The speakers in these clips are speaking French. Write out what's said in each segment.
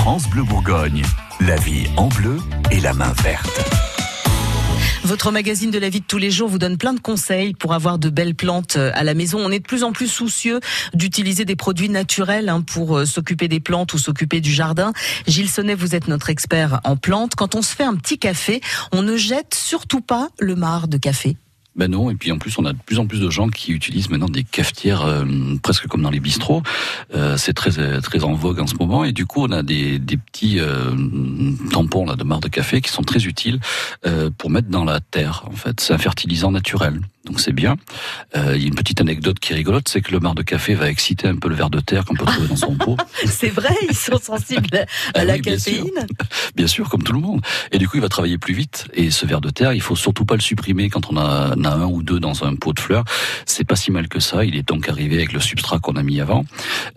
France Bleu Bourgogne. La vie en bleu et la main verte. Votre magazine de la vie de tous les jours vous donne plein de conseils pour avoir de belles plantes euh, à la maison. On est de plus en plus soucieux d'utiliser des produits naturels hein, pour euh, s'occuper des plantes ou s'occuper du jardin. Gilles Sonnet, vous êtes notre expert en plantes. Quand on se fait un petit café, on ne jette surtout pas le marc de café. Ben non, et puis en plus on a de plus en plus de gens qui utilisent maintenant des cafetières euh, presque comme dans les bistrots. Euh, c'est très très en vogue en ce moment et du coup on a des, petits euh, tampons là de marc de café qui sont très utiles pour mettre dans la terre. En fait, c'est un fertilisant naturel donc c'est bien. Euh, il y a une petite anecdote qui est rigolote, c'est que le marc de café va exciter un peu le ver de terre qu'on peut trouver dans son pot. c'est vrai, ils sont sensibles à ah la caféine. Bien sûr. comme tout le monde. Et du coup, il va travailler plus vite. Et ce ver de terre, il faut surtout pas le supprimer quand on a, a un ou deux dans un pot de fleurs. C'est pas si mal que ça. Il est donc arrivé avec le substrat qu'on a mis avant.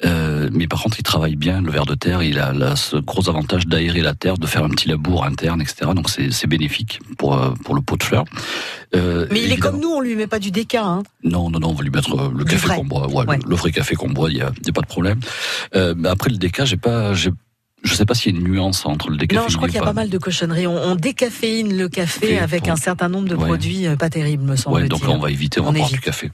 Euh, mais par contre, il travaille bien le ver de terre. Il a, ce gros avantage d'aérer la terre, de faire un petit labour interne, etc. Donc c'est bénéfique pour euh, pour le pot de fleurs. Euh, mais il est comme nous, on lui met pas du déca. Hein. Non, non, non, on va lui mettre euh, le, café qu'on boit. Ouais, Le, vrai café qu'on boit, il n'y a, a, pas de problème. Euh, après le déca, j'ai pas, je ne sais pas s'il y a une nuance entre le décaféine. Non, je crois qu'il y a pas. mal de cochonneries. On, décaféine le café avec un certain nombre de produits euh, pas terribles, me semble-t-il. Ouais, donc on va éviter, on, va boire du café.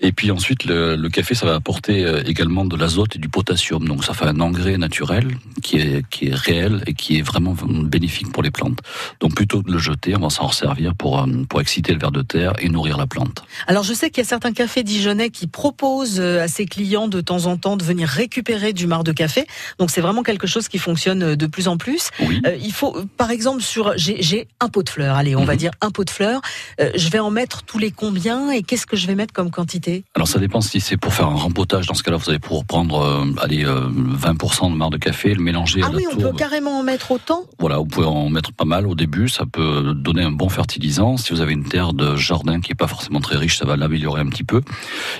Et puis ensuite, le, le, café, ça va apporter euh, également de l'azote et du potassium. Donc ça fait un engrais naturel qui est, qui est réel et qui est vraiment bénéfique pour les plantes. Donc plutôt que de le jeter, on va s'en resservir pour, euh, pour exciter le ver de terre et nourrir la plante. Alors je sais qu'il y a certains cafés dijonnais qui proposent à ses clients de temps en temps de venir récupérer du marc de café. Donc c'est vraiment quelque chose qui fonctionne euh, de plus en plus. Euh, il faut, euh, par exemple, sur j'ai un pot de fleurs. Allez, on va mhm. dire un pot de fleurs. je vais en mettre tous les combien et qu'est-ce que je vais mettre comme quantité? Alors ça dépend si c'est pour faire un rempotage. Dans ce cas-là, vous allez pouvoir prendre allez 20% de marc de café, le mélanger. Ah oui, on peut carrément en mettre autant? Voilà, vous pouvez en mettre pas mal au début. Ça peut donner un bon fertilisant. Si vous avez une terre de jardin qui est pas forcément très riche, ça va l'améliorer un petit peu.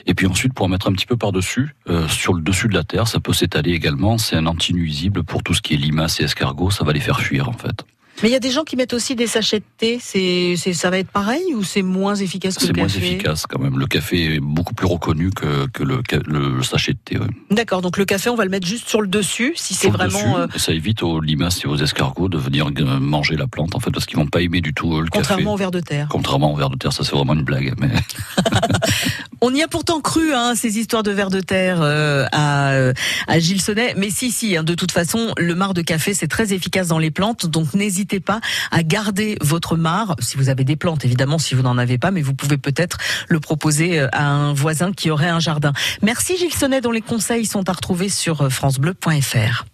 Et puis ensuite, pour en mettre un petit peu par dessus, sur le dessus de la terre, ça peut s'étaler également. C'est un anti-nuisible pour tout ce qui est limaces et escargots, ça va les faire fuir en fait. Mais il y a des gens qui mettent aussi des sachets de thé. C'est, ça va être pareil ou c'est moins efficace que le café C'est moins efficace quand même. Le café est beaucoup plus reconnu que, que le, le, sachet de thé. D'accord. Donc le café, on va le mettre juste sur le dessus, si c'est vraiment. Euh, ça évite aux limaces et aux escargots de venir manger la plante en fait, parce qu'ils vont pas aimer du tout euh, le café. Contrairement au ver de terre. Contrairement au ver de terre, ça c'est vraiment une blague. Mais on y a pourtant cru, hein, ces histoires de ver de terre euh, à, à Gilles Sonnet. Mais si, si. Hein, de toute façon, le marc de café, c'est très efficace dans les plantes. Donc n'hésitez pas à garder votre marc, si vous avez des plantes évidemment, si vous n'en avez pas, mais vous pouvez peut-être le proposer euh, à un voisin qui aurait un jardin. Merci Gilles Sonnet dont les conseils sont à retrouver sur euh, francebleu.fr.